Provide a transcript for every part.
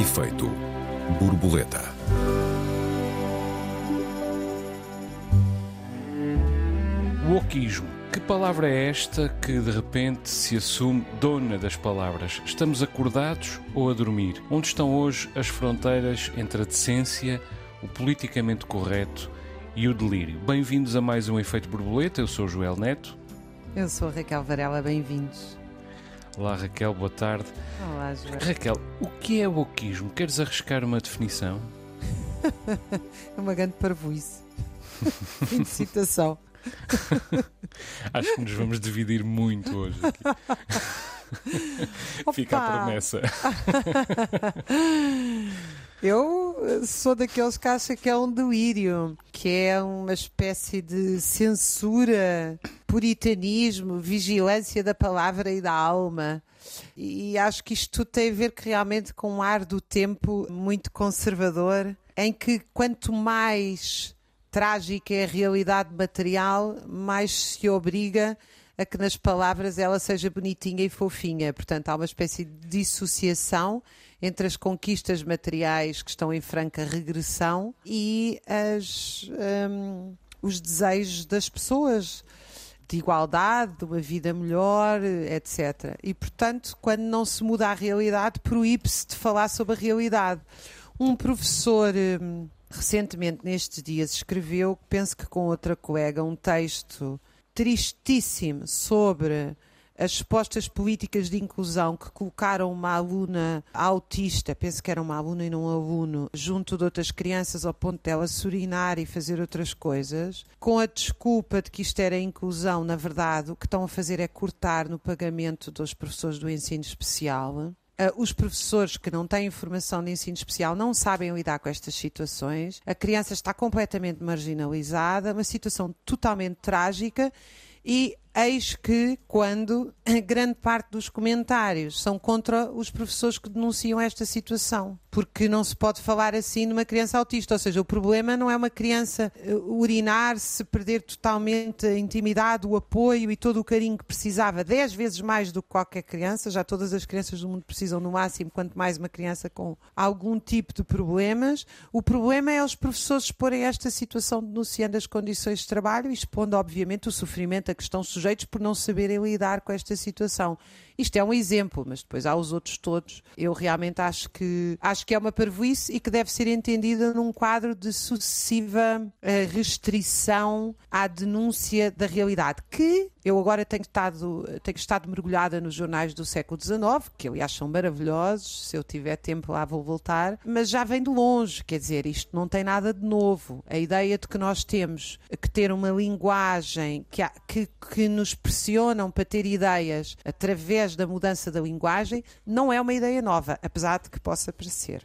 Efeito borboleta. Wokismo. Que palavra é esta que de repente se assume dona das palavras? Estamos acordados ou a dormir? Onde estão hoje as fronteiras entre a decência, o politicamente correto e o delírio? Bem-vindos a mais um Efeito Borboleta. Eu sou o Joel Neto. Eu sou a Raquel Varela, bem-vindos. Olá Raquel, boa tarde. Olá, Joel. Raquel, o que é wokismo? Queres arriscar uma definição? É uma grande parvoíce. Fim de citação. Acho que nos vamos dividir muito hoje aqui. Fica a promessa. Eu sou daqueles que acham que é um delírio, que é uma espécie de censura, puritanismo, vigilância da palavra e da alma. E acho que isto tudo tem a ver realmente com um ar do tempo muito conservador, em que quanto mais trágica é a realidade material, mais se obriga a que nas palavras ela seja bonitinha e fofinha. Portanto, há uma espécie de dissociação entre as conquistas materiais que estão em franca regressão e as, hum, os desejos das pessoas de igualdade, de uma vida melhor, etc. E, portanto, quando não se muda a realidade, proíbe-se de falar sobre a realidade. Um professor, hum, recentemente, nestes dias, escreveu, penso que com outra colega, um texto tristíssimo sobre as supostas políticas de inclusão que colocaram uma aluna autista, penso que era uma aluna e não um aluno, junto de outras crianças ao ponto dela se urinar e fazer outras coisas, com a desculpa de que isto era inclusão, na verdade, o que estão a fazer é cortar no pagamento dos professores do ensino especial. Uh, os professores que não têm formação de ensino especial não sabem lidar com estas situações. A criança está completamente marginalizada, uma situação totalmente trágica e eis que quando grande parte dos comentários são contra os professores que denunciam esta situação, porque não se pode falar assim numa criança autista, ou seja, o problema não é uma criança uh, urinar-se, perder totalmente a intimidade, o apoio e todo o carinho que precisava, 10 vezes mais do que qualquer criança, já todas as crianças do mundo precisam no máximo, quanto mais uma criança com algum tipo de problemas. O problema é os professores exporem esta situação denunciando as condições de trabalho e expondo, obviamente, o sofrimento a que estão sujeitos por não saberem lidar com esta situação. Isto é um exemplo, mas depois há os outros todos. Eu realmente acho que acho que é uma parvoíce e que deve ser entendida num quadro de sucessiva eh, restrição à denúncia da realidade, que eu agora tenho estado, tenho estado mergulhada nos jornais do século XIX, que aliás são maravilhosos, se eu tiver tempo lá vou voltar, mas já vem de longe, quer dizer, isto não tem nada de novo. A ideia de que nós temos que ter uma linguagem que, que, que nos pressionam para ter ideias através da mudança da linguagem não é uma ideia nova, apesar de que possa parecer.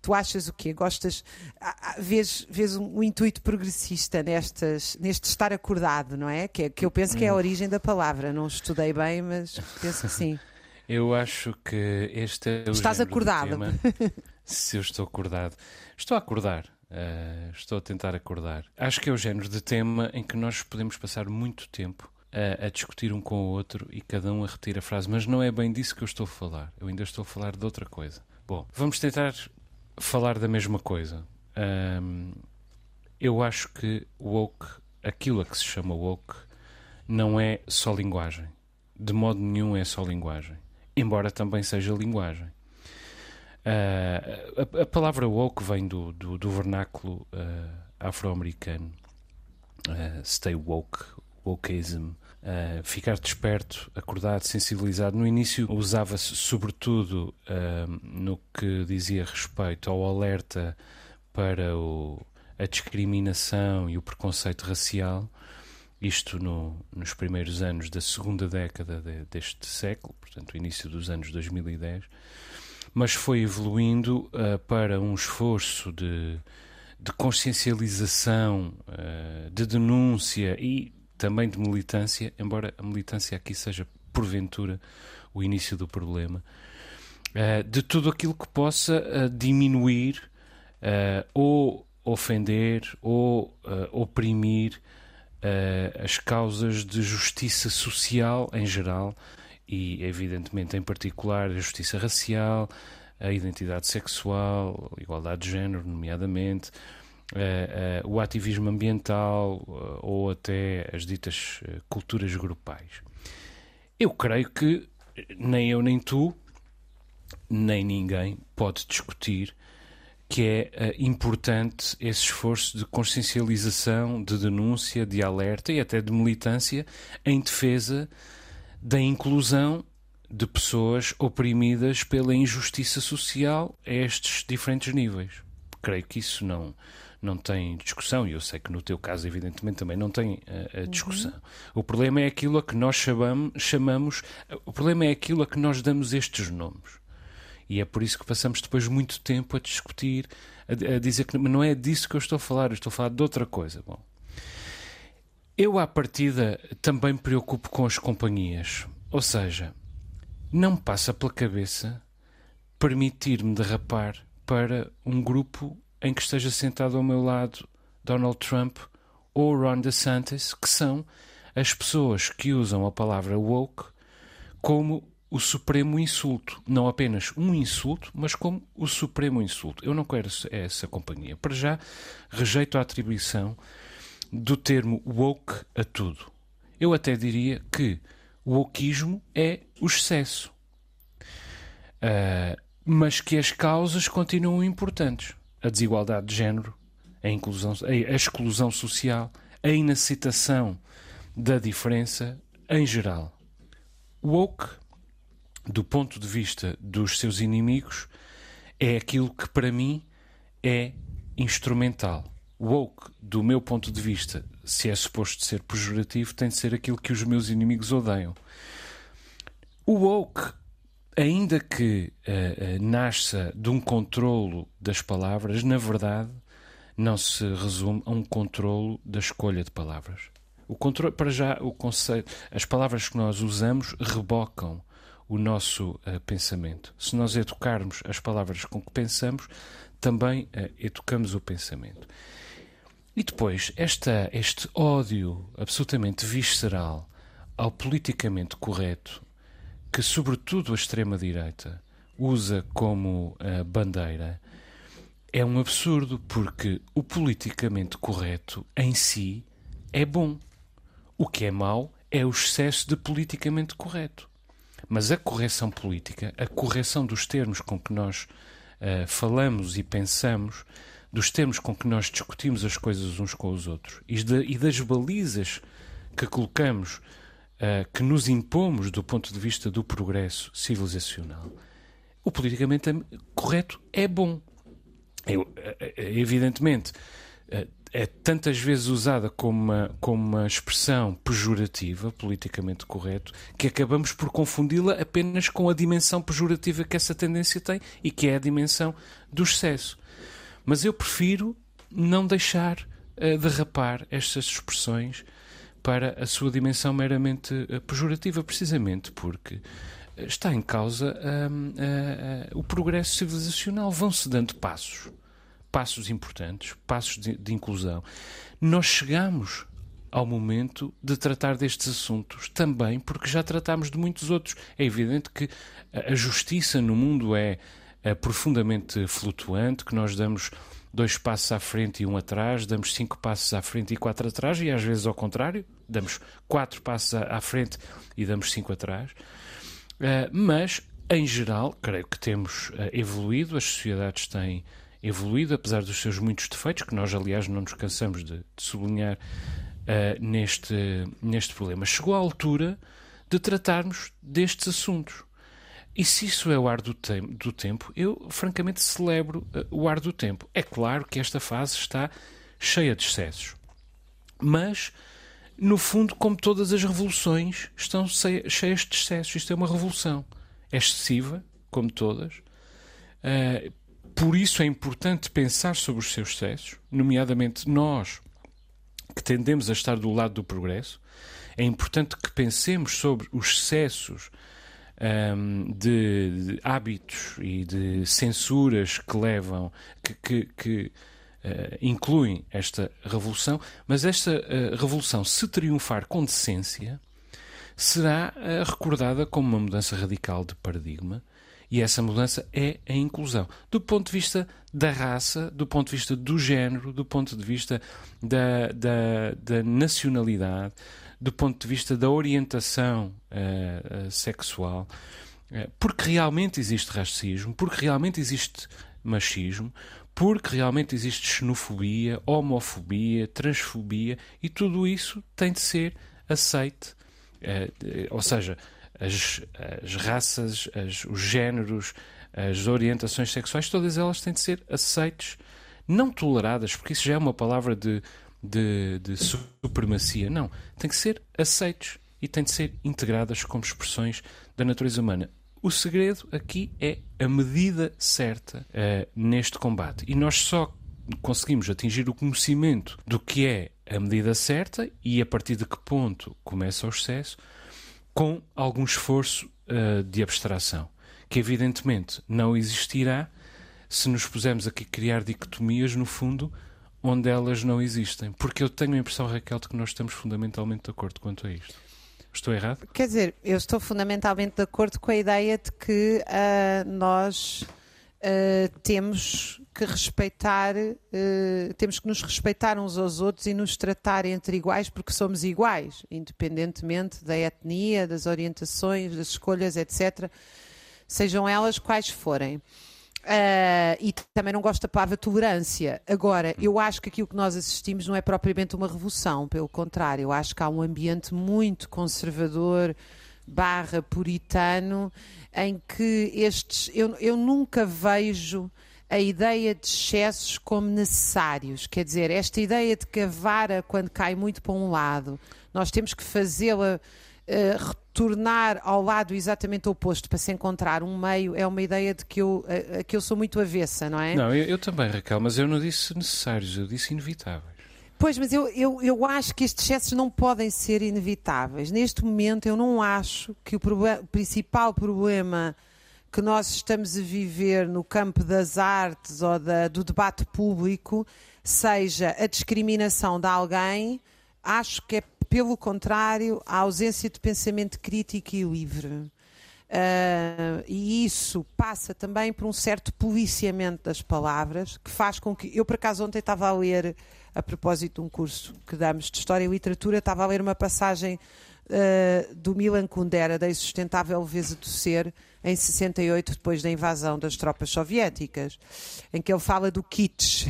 Tu achas o quê? Gostas? ah, ah, Vês, vês um, um intuito progressista nestas, neste estar acordado, não é? Que, é- que eu penso que é a origem da palavra. Não estudei bem, mas penso que sim. Eu acho que este é o Estás acordado? tema. Se eu estou acordado. Estou a acordar. eh, estou a tentar acordar. Acho que é o género de tema em que nós podemos passar muito tempo a, a discutir um com o outro e cada um a repetir a frase, mas não é bem disso que eu estou a falar. Eu ainda estou a falar de outra coisa. Bom, vamos tentar falar da mesma coisa. Ahm, eu acho que woke, aquilo a que se chama woke, não é só linguagem. De modo nenhum é só linguagem. Embora também seja linguagem. Ah, a, a palavra woke vem do, do, do vernáculo ah, afro-americano. Ah, stay woke, wokeism. Ah, ficar desperto, acordado, sensibilizado. No início usava-se sobretudo ah, no que dizia respeito ao alerta para o- a discriminação e o preconceito racial, isto no- nos primeiros anos da segunda década de- deste século, portanto, início dos anos 2010, mas foi evoluindo ah, para um esforço de, de consciencialização, de denúncia e também de militância, embora a militância aqui seja, porventura, o início do problema, ah, de tudo aquilo que possa ah, diminuir ah, ou ofender ou oprimir as causas de justiça social em geral e, evidentemente, em particular, a justiça racial, a identidade sexual, a igualdade de género, nomeadamente, uh, uh, o ativismo ambiental uh, ou até as ditas culturas grupais. Eu creio que nem eu nem tu, nem ninguém pode discutir que é importante esse esforço de consciencialização, de denúncia, de alerta e até de militância em defesa da inclusão de pessoas oprimidas pela injustiça social a estes diferentes níveis. Creio que isso não, não tem discussão, e eu sei que no teu caso, evidentemente, também não tem uh, a discussão. Uhum. O problema é aquilo a que nós chamamos, chamamos, o problema é aquilo a que nós damos estes nomes. E é por isso que passamos depois muito tempo a discutir, a, a dizer que não é disso que eu estou a falar, eu estou a falar de outra coisa. Bom, eu, à partida, também me preocupo com as companhias. Ou seja, não me passa pela cabeça permitir-me derrapar para um grupo em que esteja sentado ao meu lado Donald Trump ou Ron DeSantis, que são as pessoas que usam a palavra woke como o supremo insulto. Não apenas um insulto, mas como o supremo insulto. Eu não quero essa companhia. Para já, rejeito a atribuição do termo woke a tudo. Eu até diria que o wokeismo é o excesso. Uh, mas que as causas continuam importantes. A desigualdade de género, a, inclusão, a exclusão social, a inacitação da diferença em geral. Woke, do ponto de vista dos seus inimigos, é aquilo que para mim é instrumental. Woke, do meu ponto de vista, se é suposto ser pejorativo, tem de ser aquilo que os meus inimigos odeiam. O woke, ainda que uh, uh, nasça de um controlo das palavras, na verdade não se resume a um controlo da escolha de palavras. O controle, para já, o conceito, as palavras que nós usamos rebocam o nosso uh, pensamento. Se nós educarmos as palavras com que pensamos, também educamos o pensamento. E depois, esta, este ódio absolutamente visceral ao politicamente correto, que sobretudo a extrema-direita usa como uh, bandeira, é um absurdo, porque o politicamente correto em si é bom. O que é mau é o excesso de politicamente correto. Mas a correção política, a correção dos termos com que nós uh, falamos e pensamos, dos termos com que nós discutimos as coisas uns com os outros e, de, e das balizas que colocamos, uh, que nos impomos do ponto de vista do progresso civilizacional, o politicamente correto é bom. Eu, é, evidentemente, é tantas vezes usada como uma, como uma expressão pejorativa, politicamente correto, que acabamos por confundi-la apenas com a dimensão pejorativa que essa tendência tem e que é a dimensão do excesso. Mas eu prefiro não deixar derrapar estas expressões para a sua dimensão meramente uh, pejorativa, precisamente porque eh, está em causa uh, o progresso civilizacional. Vão-se dando passos, passos importantes, passos de, de inclusão. Nós chegamos ao momento de tratar destes assuntos também, porque já tratámos de muitos outros. É evidente que a justiça no mundo é é profundamente flutuante, que nós damos dois passos à frente e um atrás, damos cinco passos à frente e quatro atrás, e às vezes ao contrário, damos quatro passos à frente e damos cinco atrás. Uh, mas, em geral, creio que temos uh, evoluído, as sociedades têm evoluído, apesar dos seus muitos defeitos, que nós, aliás, não nos cansamos de, de sublinhar uh, neste, neste problema. Chegou a altura de tratarmos destes assuntos. E se isso é o ar do, te do tempo, eu francamente celebro uh, o ar do tempo. É claro que esta fase está cheia de excessos. Mas, no fundo, como todas as revoluções, estão cheias de excessos. Isto é uma revolução. É excessiva, como todas. Uh, por isso é importante pensar sobre os seus excessos, nomeadamente nós que tendemos a estar do lado do progresso. É importante que pensemos sobre os excessos um, de, de, hábitos e de censuras que levam, que, que, que incluem esta revolução, mas esta uh, revolução, se triunfar com decência, será uh, recordada como uma mudança radical de paradigma E essa mudança é a inclusão. Do ponto de vista da raça, do ponto de vista do género, do ponto de vista da, da, da nacionalidade, do ponto de vista da orientação uh, sexual, uh, porque realmente existe racismo, porque realmente existe machismo, porque realmente existe xenofobia, homofobia, transfobia e tudo isso tem de ser aceite. ou seja, as, as raças, as, os géneros, as orientações sexuais, todas elas têm de ser aceites, não toleradas, porque isso já é uma palavra de, de, de supremacia. Não, tem que ser aceites e têm de ser integradas como expressões da natureza humana. O segredo aqui é a medida certa uh, neste combate. E nós só conseguimos atingir o conhecimento do que é a medida certa e a partir de que ponto começa o excesso com algum esforço uh, de abstração, que evidentemente não existirá se nos pusermos aqui criar dicotomias, no fundo, onde elas não existem. Porque eu tenho a impressão, Raquel, de que nós estamos fundamentalmente de acordo quanto a isto. Estou errado? Quer dizer, eu estou fundamentalmente de acordo com a ideia de que uh, nós uh, temos que respeitar, uh, temos que nos respeitar uns aos outros e nos tratar entre iguais porque somos iguais, independentemente da etnia, das orientações, das escolhas, etc. Sejam elas quais forem. Uh, e também não gosto da palavra tolerância. Agora, eu acho que aquilo que nós assistimos não é propriamente uma revolução, pelo contrário, eu acho que há um ambiente muito conservador, barra puritano, em que estes. Eu, eu nunca vejo a ideia de excessos como necessários. Quer dizer, esta ideia de que a vara, quando cai muito para um lado, nós temos que fazê-la uh, retornar ao lado exatamente oposto para se encontrar um meio, é uma ideia de que eu, uh, que eu sou muito avessa, não é? Não, eu, eu também, Raquel, mas eu não disse necessários, eu disse inevitáveis. Pois, mas eu, eu, eu acho que estes excessos não podem ser inevitáveis. Neste momento, eu não acho que o, o principal problema que nós estamos a viver no campo das artes ou da, do debate público seja a discriminação de alguém. Acho que é, pelo contrário, a ausência de pensamento crítico e livre. Uh, e isso passa também por um certo policiamento das palavras, que faz com que. Eu, por acaso, ontem estava a ler a propósito de um curso que damos de História e Literatura, estava a ler uma passagem uh, do Milan Kundera, da Insustentável Leveza do Ser, em 68, depois da invasão das tropas soviéticas, em que ele fala do kitsch.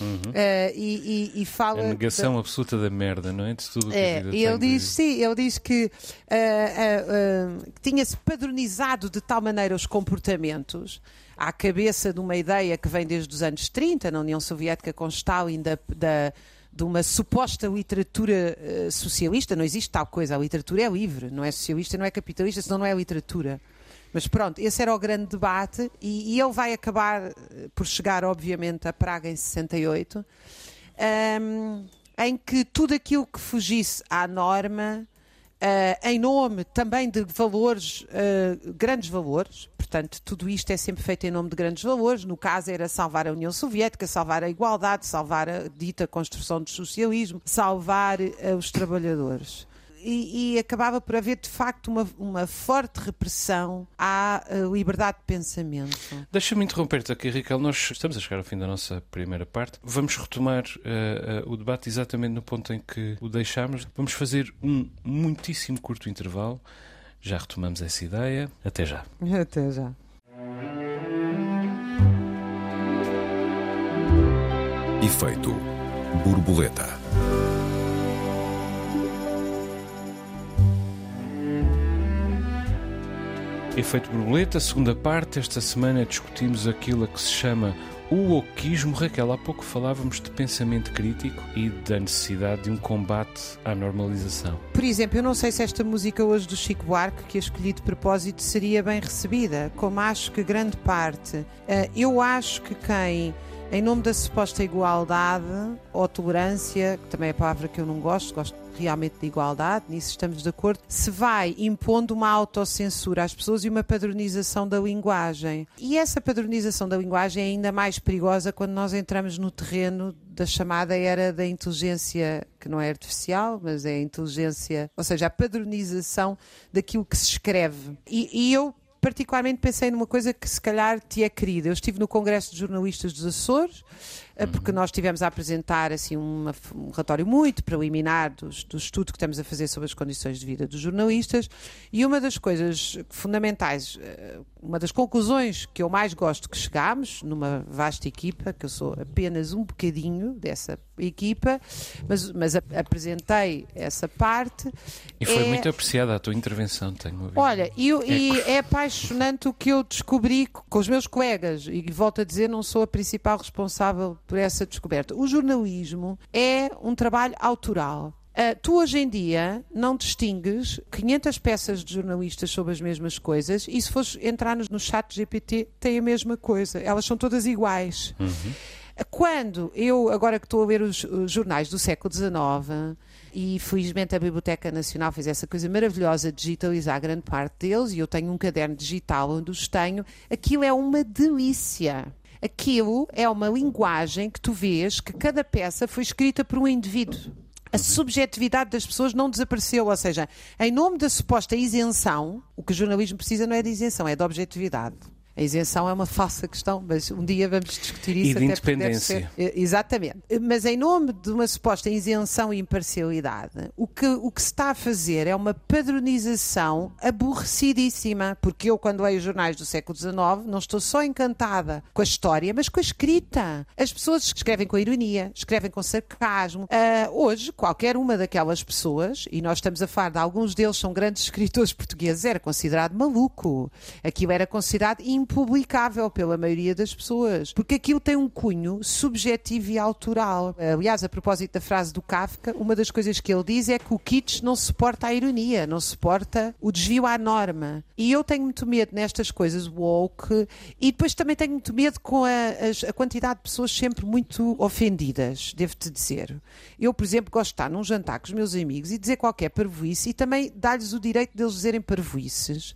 Uhum. uh, e, e, e, fala. A negação da... absoluta da merda, não é? De tudo que é, a vida ele diz, sim, ele diz que uh, tinha-se padronizado de tal maneira os comportamentos à cabeça de uma ideia que vem desde os anos 30, na União Soviética com Stalin, da, da de uma suposta literatura uh, socialista. Não existe tal coisa. A literatura é livre, não é socialista, não é capitalista, senão não é literatura. Mas pronto, esse era o grande debate e, e ele vai acabar eh, por chegar, obviamente, a Praga em 68, um, ehm, em que tudo aquilo que fugisse à norma Uh, em nome também de valores, uh, grandes valores, portanto, tudo isto é sempre feito em nome de grandes valores. No caso, era salvar a União Soviética, salvar a igualdade, salvar a dita construção do socialismo, salvar uh, os trabalhadores e, e, acabava por haver de facto uma, uma forte repressão à eh, liberdade de pensamento. Deixa-me interromper-te aqui, Raquel. Nós estamos a chegar ao fim da nossa primeira parte. Vamos retomar uh, uh, o debate exatamente no ponto em que o deixámos. Vamos fazer um muitíssimo curto intervalo. Já retomamos essa ideia. Até já. Até já. Efeito borboleta. Efeito borboleta, segunda parte. Esta semana discutimos aquilo a que se chama o oquismo. Raquel, há pouco falávamos de pensamento crítico e da necessidade de um combate à normalização. Por exemplo, eu não sei se esta música hoje do Chico Buarque, que escolhi de propósito, seria bem recebida, como acho que grande parte. Eh, eu acho que quem em nome da suposta igualdade ou tolerância, que também é a palavra que eu não gosto, gosto realmente de igualdade, nisso estamos de acordo, se vai impondo uma autocensura às pessoas e uma padronização da linguagem. E essa padronização da linguagem é ainda mais perigosa quando nós entramos no terreno da chamada era da inteligência, que não é artificial, mas é a inteligência, ou seja, a padronização daquilo que se escreve. E, e eu particularmente pensei numa coisa que se calhar te é querida. Eu estive no Congresso de Jornalistas dos Açores, porque Uhum. nós estivemos a apresentar assim, uma- um relatório muito preliminar dos- do estudo que estamos a fazer sobre as condições de vida dos jornalistas e uma das coisas fundamentais, eh, uma das conclusões que eu mais gosto que chegámos numa vasta equipa, que eu sou apenas um bocadinho dessa equipa, mas, mas ap- apresentei essa parte. E foi é- muito apreciada a tua intervenção, tenho ver. Olha, eu- e é apaixonante o que eu descobri co- com os meus colegas, e volto a dizer, não sou a principal responsável por essa descoberta. O jornalismo é um trabalho autoral. Ah, tu hoje em dia não distingues 500 peças de jornalistas sobre as mesmas coisas e se fores entrar no, no chat GPT tem a mesma coisa. Elas são todas iguais. Quando eu, agora que estou a ler os, os jornais do século XIX, e felizmente a Biblioteca Nacional fez essa coisa maravilhosa de digitalizar grande parte deles, e eu tenho um caderno digital onde os tenho, aquilo é uma delícia. Aquilo é uma linguagem que tu vês que cada peça foi escrita por um indivíduo. A subjetividade das pessoas não desapareceu, ou seja, em nome da suposta isenção, o que o jornalismo precisa não é de isenção, é de objetividade. A isenção é uma falsa questão, mas um dia vamos discutir isso. E de independência. ser- eh, Exatamente. Mas em nome de uma suposta isenção e imparcialidade, o que, o que se está a fazer é uma padronização aborrecidíssima. Porque eu, quando leio os jornais do século XIX, não estou só encantada com a história, mas com a escrita. As pessoas escrevem com ironia, escrevem com sarcasmo. Ah, hoje, qualquer uma daquelas pessoas, e nós estamos a falar de alguns deles são grandes escritores portugueses, era considerado maluco. Aquilo era considerado impublicável pela maioria das pessoas, porque aquilo tem um cunho subjetivo e autoral. Aliás, a propósito da frase do Kafka, uma das coisas que ele diz é que o kitsch não suporta a ironia, não suporta o desvio à norma. E eu tenho muito medo nestas coisas woke e depois também tenho muito medo com a, as- a quantidade de pessoas sempre muito ofendidas, devo-te dizer. Eu, por exemplo, gosto de estar num jantar com os meus amigos e dizer qualquer parvoíce e também dar-lhes o direito deles dizerem parvoíces,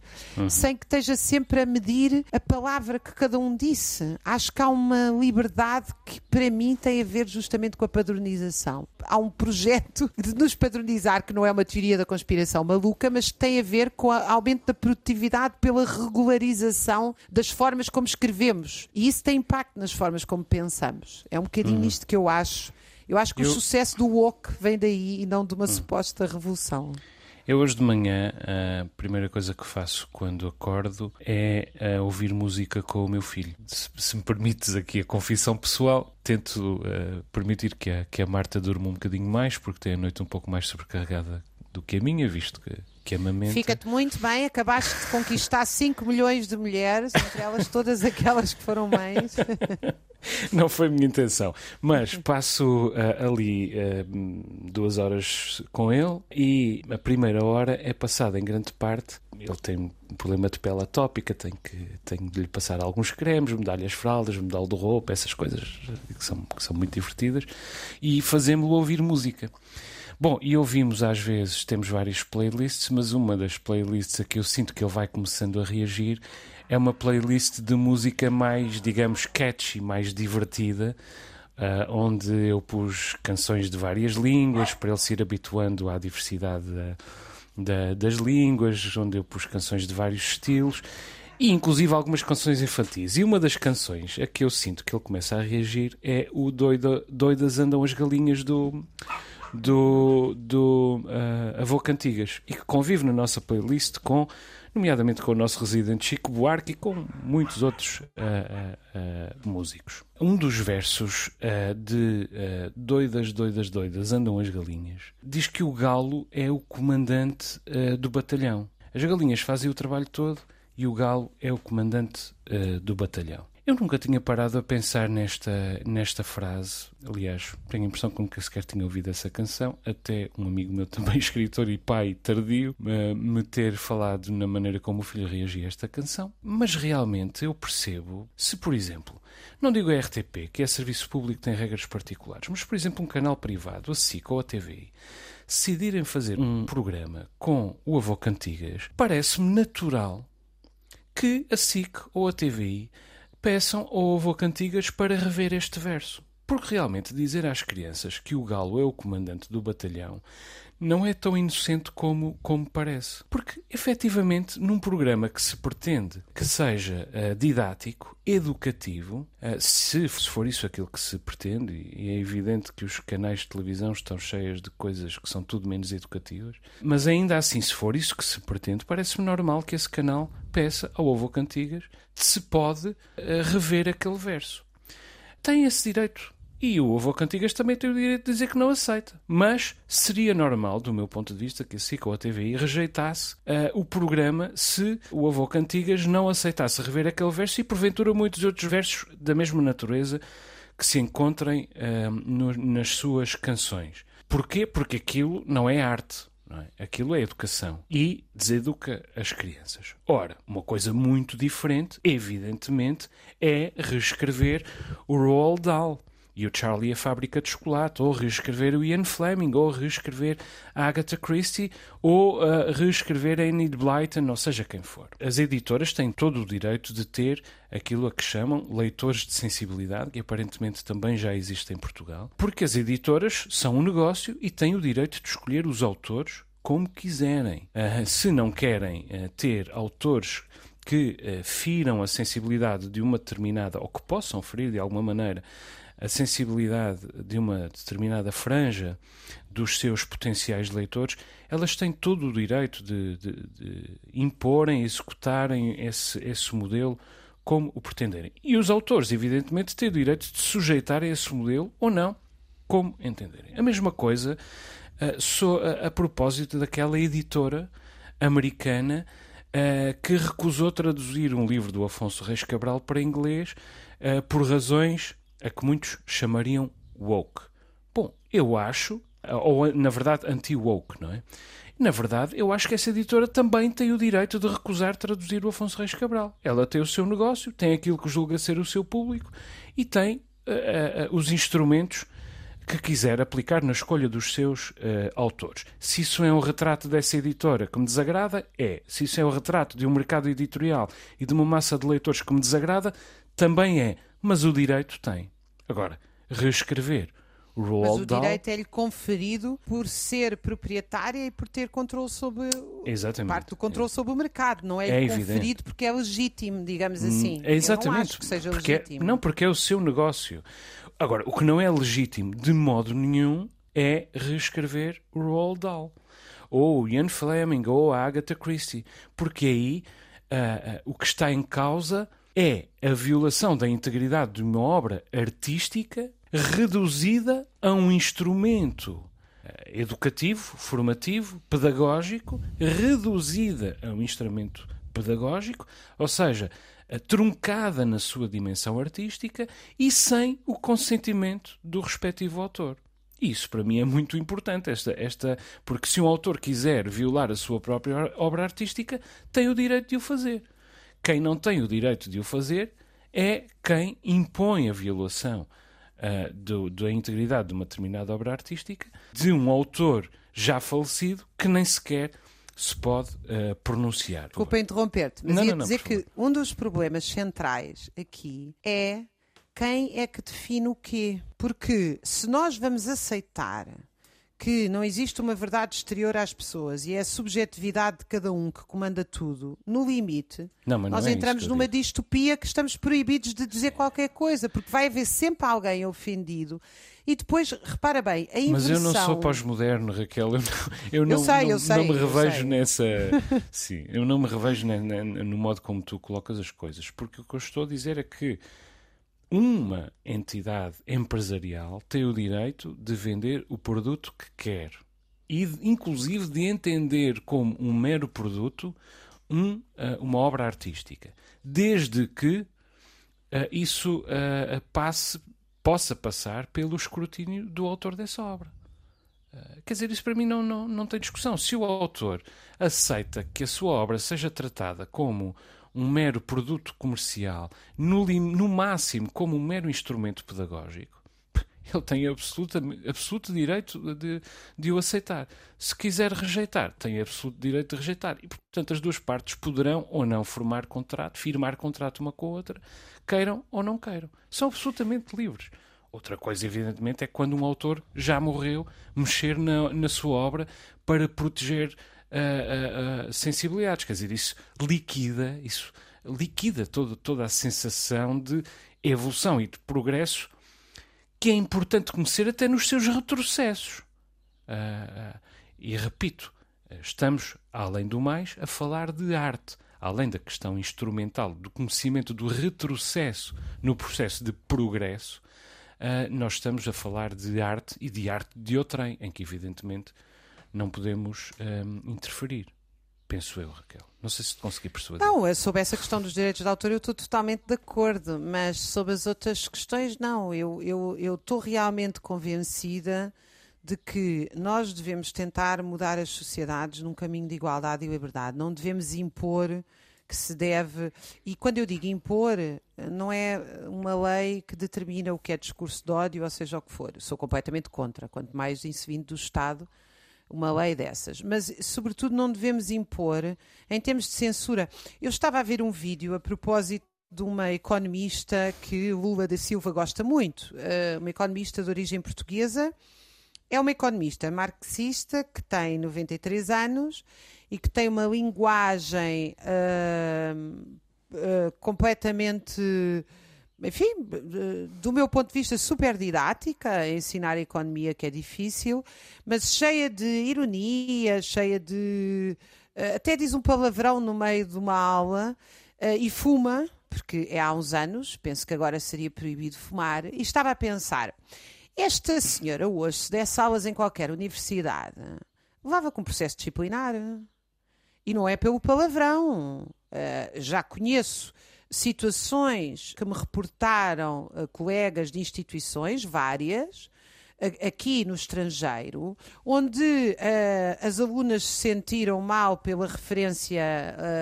sem que esteja sempre a medir a palavra que cada um disse. Acho que há uma liberdade que, para mim, tem a ver justamente com a padronização. Há um projeto de nos padronizar, que não é uma teoria da conspiração maluca, mas que tem a ver com o aumento da produtividade pela regularização das formas como escrevemos. E isso tem impacto nas formas como pensamos. É um bocadinho isto que eu acho. Eu acho que Eu- o sucesso do woke vem daí e não de uma suposta revolução. Eu hoje de manhã, a primeira coisa que faço quando acordo é ouvir música com o meu filho. Se, se me permites aqui a confissão pessoal, tento ah, permitir que a, que a Marta durma um bocadinho mais, porque tem a noite um pouco mais sobrecarregada do que a minha, visto que, que amamenta. Fica-te muito bem, acabaste de conquistar 5 milhões de mulheres, entre elas todas aquelas que foram mães. Não foi a minha intenção. Mas passo ah, ali ah, duas horas com ele e a primeira hora é passada em grande parte. Ele tem um problema de pele atópica, tenho, que, tenho de lhe passar alguns cremes, mudar-lhe as fraldas, mudá-lo de roupa, essas coisas que são, que são muito divertidas, e fazemos-lo ouvir música. Bom, e ouvimos às vezes, temos várias playlists, mas uma das playlists a que eu sinto que ele vai começando a reagir é uma playlist de música mais, digamos, catchy, mais divertida, ah, onde eu pus canções de várias línguas para ele se ir habituando à diversidade da- da- das línguas, onde eu pus canções de vários estilos. E inclusive algumas canções infantis. E uma das canções a que eu sinto que ele começa a reagir é o Doida, Doidas Andam as Galinhas do, do, do ah, Avô Cantigas e que convive na nossa playlist com, nomeadamente com o nosso residente Chico Buarque e com muitos outros ah, ah, músicos. Um dos versos de Doidas, Doidas, Doidas Andam as Galinhas diz que o galo é o comandante do batalhão. As galinhas fazem o trabalho todo e o galo é o comandante do batalhão. Eu nunca tinha parado a pensar nesta, nesta frase. Aliás, tenho a impressão que nunca sequer tinha ouvido essa canção, até um amigo meu, também escritor e pai tardio, eh, me ter falado na maneira como o filho reagia a esta canção. Mas realmente eu percebo, se por exemplo, não digo a RTP, que é serviço público tem regras particulares, mas por exemplo um canal privado, a SIC ou a TVI, decidirem fazer um programa com o avô Cantigas, parece-me natural que a SIC ou a TVI peçam ao avô Cantigas para rever este verso. Porque realmente dizer às crianças que o galo é o comandante do batalhão não é tão inocente como, como parece. Porque, efetivamente, num programa que se pretende que seja uh, didático, educativo, uh, se, for isso aquilo que se pretende, e é evidente que os canais de televisão estão cheios de coisas que são tudo menos educativas, mas ainda assim, se for isso que se pretende, parece-me normal que esse canal peça ao Ovo Cantigas se pode uh, rever aquele verso. Tem esse direito e o Avô Cantigas também tem o direito de dizer que não aceita. Mas seria normal, do meu ponto de vista, que a SIC ou a TVI rejeitasse uh, o programa se o Avô Cantigas não aceitasse rever aquele verso e, porventura, muitos outros versos da mesma natureza que se encontrem uh, no, nas suas canções. Porquê? Porque aquilo não é arte. Não é? Aquilo é educação e deseduca as crianças. Ora, uma coisa muito diferente, evidentemente, é reescrever o Roald Dahl e o Charlie a Fábrica de Chocolate, ou reescrever o Ian Fleming, ou reescrever a Agatha Christie, ou uh, reescrever a Enid Blyton, ou seja quem for. As editoras têm todo o direito de ter aquilo a que chamam leitores de sensibilidade, que aparentemente também já existe em Portugal, porque as editoras são um negócio e têm o direito de escolher os autores como quiserem. Uh, se não querem uh, ter autores que uh, firam a sensibilidade de uma determinada, ou que possam ferir de alguma maneira a sensibilidade de uma determinada franja dos seus potenciais leitores, elas têm todo o direito de, de, de imporem, executarem esse, esse modelo como o pretenderem. E os autores, evidentemente, têm o direito de sujeitar a esse modelo ou não, como entenderem. A mesma coisa so, a, a, propósito daquela editora americana uh, que recusou traduzir um livro do Afonso Reis Cabral para inglês uh, por razões a que muitos chamariam woke. Bom, eu acho, ou na verdade anti-woke, não é? Na verdade, eu acho que essa editora também tem o direito de recusar traduzir o Afonso Reis Cabral. Ela tem o seu negócio, tem aquilo que julga ser o seu público e tem uh, uh, os instrumentos que quiser aplicar na escolha dos seus uh, autores. Se isso é um retrato dessa editora que me desagrada, é. Se isso é um retrato de um mercado editorial e de uma massa de leitores que me desagrada, também é mas o direito tem. Agora, reescrever o Roald Mas o Dahl, direito é-lhe conferido por ser proprietária e por ter controle sobre exatamente, parte do controle é. sobre o mercado, não é, é conferido evidente. porque é legítimo, digamos hum, assim. É exatamente. Eu não acho que seja porque é- legítimo. É, não, porque é o seu negócio. Agora, o que não é legítimo de modo nenhum é reescrever o Roald Dahl ou o Ian Fleming ou a Agatha Christie, porque aí uh, uh, o que está em causa é a violação da integridade de uma obra artística reduzida a um instrumento eh, educativo, formativo, pedagógico, reduzida a um instrumento pedagógico, ou seja, truncada na sua dimensão artística e sem o consentimento do respectivo autor. Isso para mim é muito importante, esta, esta, porque se um autor quiser violar a sua própria obra artística, tem o direito de o fazer. Quem não tem o direito de o fazer é quem impõe a violação uh, do, da integridade de uma determinada obra artística de um autor já falecido que nem sequer se pode uh, pronunciar. Desculpa interromper-te, mas não, ia não, dizer que um dos problemas centrais aqui é quem é que define o quê. Porque se nós vamos aceitar que não existe uma verdade exterior às pessoas e é a subjetividade de cada um que comanda tudo, no limite, não, nós é entramos numa distopia que estamos proibidos de dizer qualquer coisa, porque vai haver sempre alguém ofendido. E depois, repara bem, a inversão... Mas eu não sou pós-moderno, Raquel. Eu não, eu não, eu sei, não, eu sei, não me revejo nessa... Sim, eu não me revejo no modo como tu colocas as coisas. Porque o que eu estou a dizer é que uma entidade empresarial tem o direito de vender o produto que quer e, inclusive, de entender como um mero produto um, uh, uma obra artística, desde que uh, isso uh, passe, possa passar pelo escrutínio do autor dessa obra. Quer dizer, isso para mim não, não, não tem discussão. Se o autor aceita que a sua obra seja tratada como um mero produto comercial, no, no máximo como um mero instrumento pedagógico, ele tem absoluto, direito de, de o aceitar. Se quiser rejeitar, tem absoluto direito de rejeitar. E, portanto, as duas partes poderão ou não formar contrato, firmar contrato uma com a outra, queiram ou não queiram. São absolutamente livres. Outra coisa, evidentemente, é quando um autor já morreu, mexer na, na sua obra para proteger uh, uh, uh, sensibilidades. Quer dizer, isso liquida, isso liquida toda, toda a sensação de evolução e de progresso que é importante conhecer até nos seus retrocessos. e repito, estamos, além do mais, a falar de arte. Além da questão instrumental do conhecimento do retrocesso no processo de progresso, uh, nós estamos a falar de arte e de arte de outrem, em que, evidentemente, não podemos um, interferir. Penso eu, Raquel. Não sei se te consegui persuadir. Não, sobre essa questão dos direitos de autor eu estou totalmente de acordo, mas sobre as outras questões, não. Eu, eu, eu estou realmente convencida de que nós devemos tentar mudar as sociedades num caminho de igualdade e liberdade. Não devemos impor que se deve. E quando eu digo impor, não é uma lei que determina o que é discurso de ódio, ou seja o que for. Sou completamente contra, quanto mais isso do Estado, uma lei dessas. Mas, sobretudo, não devemos impor em termos de censura. Eu estava a ver um vídeo a propósito de uma economista que Lula da Silva gosta muito, eh, uma economista de origem portuguesa. É uma economista marxista que tem 93 anos e que tem uma linguagem uh, uh, completamente, enfim, do meu ponto de vista, super didática, ensinar a economia que é difícil, mas cheia de ironia, cheia de. Uh, até diz um palavrão no meio de uma aula e fuma, porque é há uns anos, penso que agora seria proibido fumar, e estava a pensar. Esta senhora hoje, se desse aulas em qualquer universidade, levava com processo disciplinar. E não é pelo palavrão. Uh, já conheço situações que me reportaram uh, colegas de instituições, várias, aqui no estrangeiro, onde uh, as alunas se sentiram mal pela referência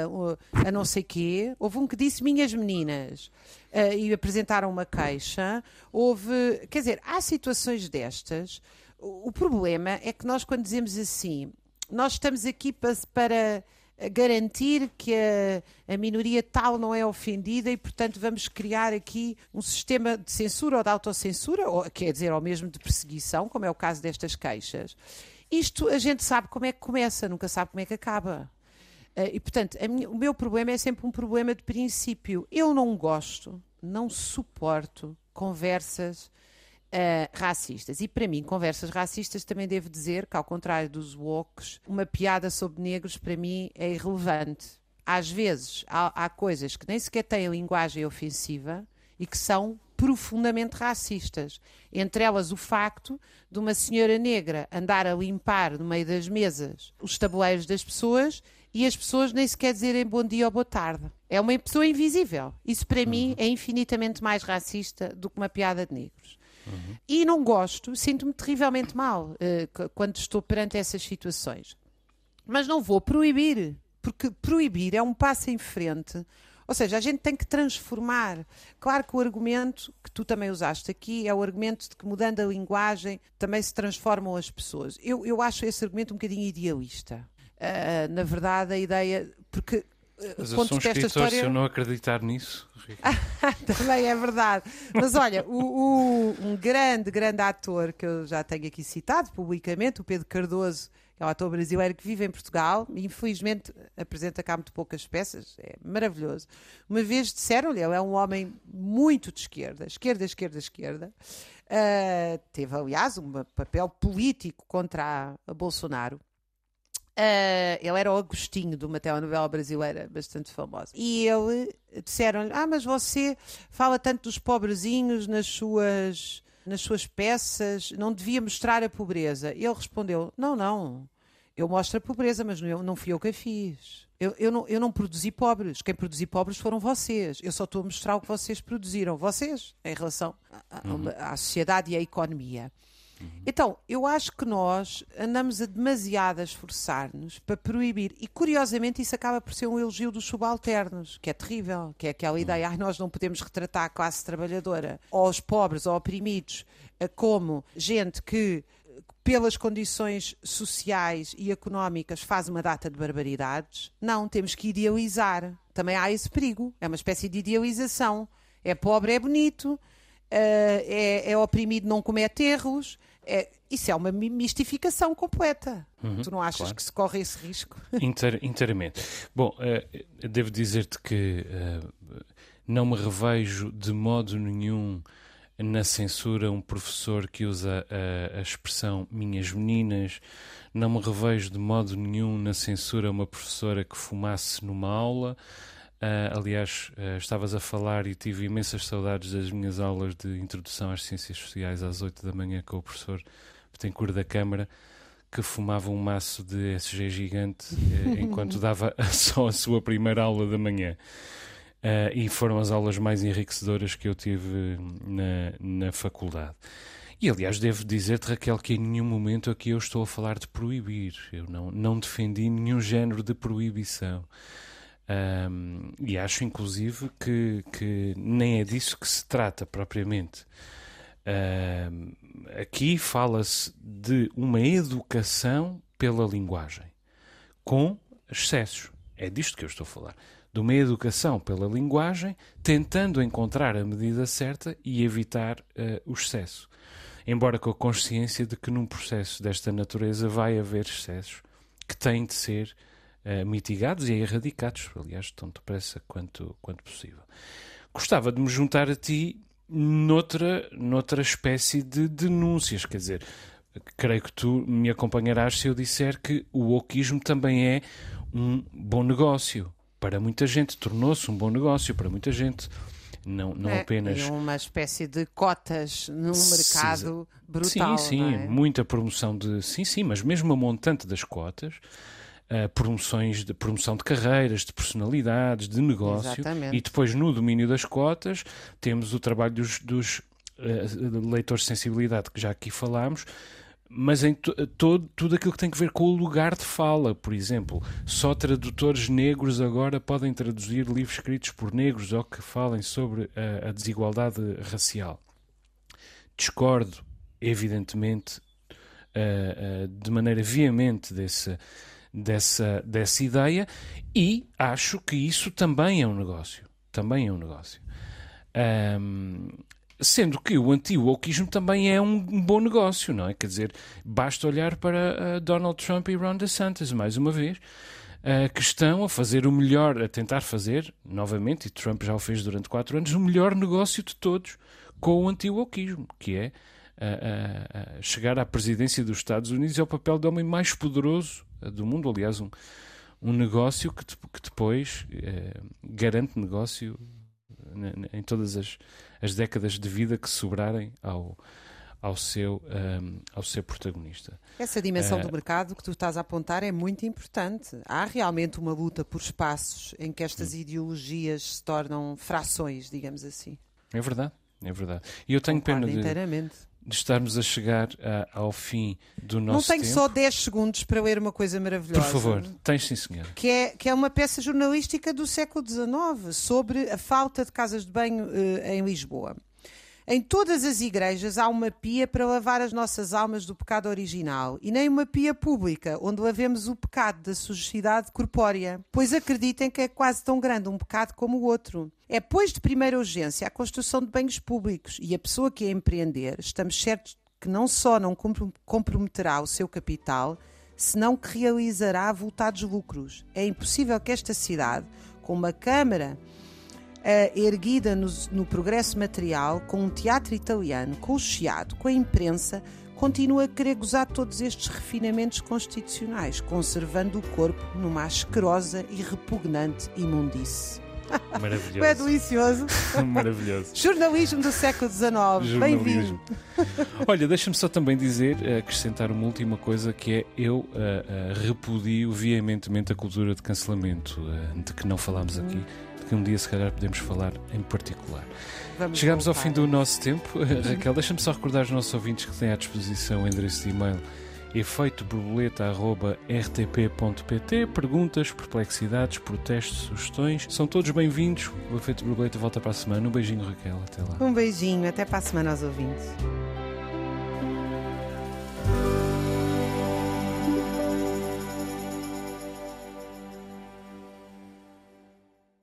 uh, a não sei quê. Houve um que disse minhas meninas uh, e apresentaram uma queixa. Houve, quer dizer, há situações destas. O, o problema é que nós quando dizemos assim, nós estamos aqui para, para garantir que a, a, minoria tal não é ofendida e, portanto, vamos criar aqui um sistema de censura ou de autocensura, ou quer dizer, ou mesmo de perseguição, como é o caso destas queixas. Isto a gente sabe como é que começa, nunca sabe como é que acaba. Uh, e, portanto, minha, o meu problema é sempre um problema de princípio. Eu não gosto, não suporto conversas uh, racistas. E para mim, conversas racistas também devo dizer que, ao contrário dos wokes, uma piada sobre negros para mim é irrelevante. Às vezes há, há coisas que nem sequer têm linguagem ofensiva e que são profundamente racistas. Entre elas o facto de uma senhora negra andar a limpar no meio das mesas os tabuleiros das pessoas e as pessoas nem sequer dizerem bom dia ou boa tarde. É uma pessoa invisível. Isso para uhum. mim é infinitamente mais racista do que uma piada de negros. Uhum. E não gosto, sinto-me terrivelmente mal uh, quando estou perante essas situações. Mas não vou proibir, porque proibir é um passo em frente. Ou seja, a gente tem que transformar. Claro que o argumento que tu também usaste aqui é o argumento de que mudando a linguagem também se transformam as pessoas. Eu, eu acho esse argumento um bocadinho idealista. Uh, na verdade, a ideia. Porque mas eu sou um escritor, história... se eu não acreditar nisso. Também é verdade. Mas olha, o, o, um grande, grande ator que eu já tenho aqui citado publicamente, o Pedro Cardoso, que é um ator brasileiro que vive em Portugal, e infelizmente apresenta cá muito poucas peças, é maravilhoso. Uma vez disseram-lhe, ele é um homem muito de esquerda, esquerda, esquerda, esquerda. Uh, teve, aliás, um papel político contra a, a Bolsonaro. Uh, ele era o Agostinho de uma telenovela brasileira bastante famosa. E ele disseram-lhe: Ah, mas você fala tanto dos pobrezinhos nas suas, nas suas peças, não devia mostrar a pobreza. E ele respondeu: Não, não, eu mostro a pobreza, mas não, não fui eu que a fiz. Eu, eu, não, eu não produzi pobres. Quem produziu pobres foram vocês. Eu só estou a mostrar o que vocês produziram. Vocês, em relação à, uhum. à sociedade e à economia. Uhum. Então, eu acho que nós andamos a demasiado a esforçar-nos para proibir, e curiosamente isso acaba por ser um elogio dos subalternos, que é terrível, que é aquela ideia, ah, nós não podemos retratar a classe trabalhadora, ou os pobres, ou oprimidos, eh, como gente que pelas condições sociais e económicas faz uma data de barbaridades. Não, temos que idealizar. Também há esse perigo. É uma espécie de idealização. É pobre, é bonito, é, é oprimido, não comete erros. É, isso é uma mistificação completa. Uhum, tu não achas claro. que se corre esse risco? Inter, inteiramente. Bom, uh, devo dizer-te que uh, não me revejo de modo nenhum na censura um professor que usa a, a, expressão minhas meninas. Não me revejo de modo nenhum na censura uma professora que fumasse numa aula. Uh, aliás, uh, estavas a falar e tive imensas saudades das minhas aulas de introdução às ciências sociais às 8 da manhã com o professor Betancourt da Câmara, que fumava um maço de SG gigante uh, enquanto dava só a sua primeira aula da manhã. e foram as aulas mais enriquecedoras que eu tive na, na faculdade. E aliás, devo dizer-te, Raquel, que em nenhum momento aqui eu estou a falar de proibir. Eu não, não defendi nenhum género de proibição. Um, e acho, inclusive, que, que nem é disso que se trata propriamente. Um, aqui fala-se de uma educação pela linguagem, com excessos. É disto que eu estou a falar. De uma educação pela linguagem, tentando encontrar a medida certa e evitar uh, o excesso. Embora com a consciência de que num processo desta natureza vai haver excessos que têm de ser uh, mitigados e erradicados, aliás, tão depressa quanto, quanto possível. Gostava de me juntar a ti noutra, noutra espécie de denúncias, quer dizer, creio que tu me acompanharás se eu disser que o oquismo também é um bom negócio. Para muita gente, tornou-se um bom negócio para muita gente. Não, não é, apenas. uma espécie de cotas num mercado brutal. Sim, sim, é? muita promoção de. Sim, sim, mas mesmo a montante das cotas uh, promoções de promoção de carreiras, de personalidades, de negócio. Exatamente. E depois, no domínio das cotas, temos o trabalho dos, dos uh, leitores de sensibilidade, que já aqui falámos, mas em todo, tudo aquilo que tem a ver com o lugar de fala, por exemplo, só tradutores negros agora podem traduzir livros escritos por negros ou que falem sobre a, a desigualdade racial. Discordo, evidentemente, uh, uh, de maneira veemente desse, dessa, dessa ideia e acho que isso também é um negócio. Também é um negócio. Um, sendo que o anti-wokeismo também é um, bom negócio, não é? Quer dizer, basta olhar para uh, Donald Trump e Ron DeSantis, mais uma vez, uh, que estão a fazer o melhor, a tentar fazer, novamente, e Trump já o fez durante quatro anos, o melhor negócio de todos com o anti-wokeismo, que é uh, chegar à presidência dos Estados Unidos é o papel do homem mais poderoso do mundo. Aliás, um, um negócio que, que depois eh, garante negócio em todas as, as décadas de vida que sobrarem ao, ao seu, um, ehm, ao seu protagonista. Essa dimensão uh, do mercado que tu estás a apontar é muito importante. Há realmente uma luta por espaços em que estas hum. ideologias se tornam frações, digamos assim. É verdade, é verdade. E eu tenho Concordo pena de, inteiramente de estarmos a chegar a, ao fim do nosso Não tenho tempo. só 10 segundos para ler uma coisa maravilhosa. Por favor, tens sim, senhor. Que é, que é uma peça jornalística do século XIX sobre a falta de casas de banho uh, em Lisboa. Em todas as igrejas há uma pia para lavar as nossas almas do pecado original e nem uma pia pública onde lavemos o pecado da sujidade corpórea, pois acreditem que é quase tão grande um pecado como o outro. É, pois, de primeira urgência a construção de banhos públicos e a pessoa que a empreender, estamos certos que não só não comprometerá o seu capital, senão que realizará avultados lucros. É impossível que esta cidade, com uma Câmara uh, erguida no, no, progresso material, com um teatro italiano, com o chiado, com a imprensa, continua a querer gozar todos estes refinamentos constitucionais, conservando o corpo numa asquerosa e repugnante imundice. Maravilhoso. É delicioso. Maravilhoso. Jornalismo do século XIX. Bem-vindo. Olha, deixa-me só também dizer, acrescentar uma última coisa que é eu uh, uh, repudio veementemente a cultura de cancelamento, uh, de que não falámos aqui que um dia se calhar podemos falar em particular. Vamos Chegamos voltar. ao fim do nosso tempo. Raquel, deixa-me só recordar aos nossos ouvintes que têm à disposição o endereço de e-mail efeitoborboleta.rtp.pt Perguntas, perplexidades, protestos, sugestões são todos bem-vindos. O Efeito Borboleta volta para a semana. Um beijinho, Raquel. Até lá. Um beijinho. Até para a semana aos ouvintes.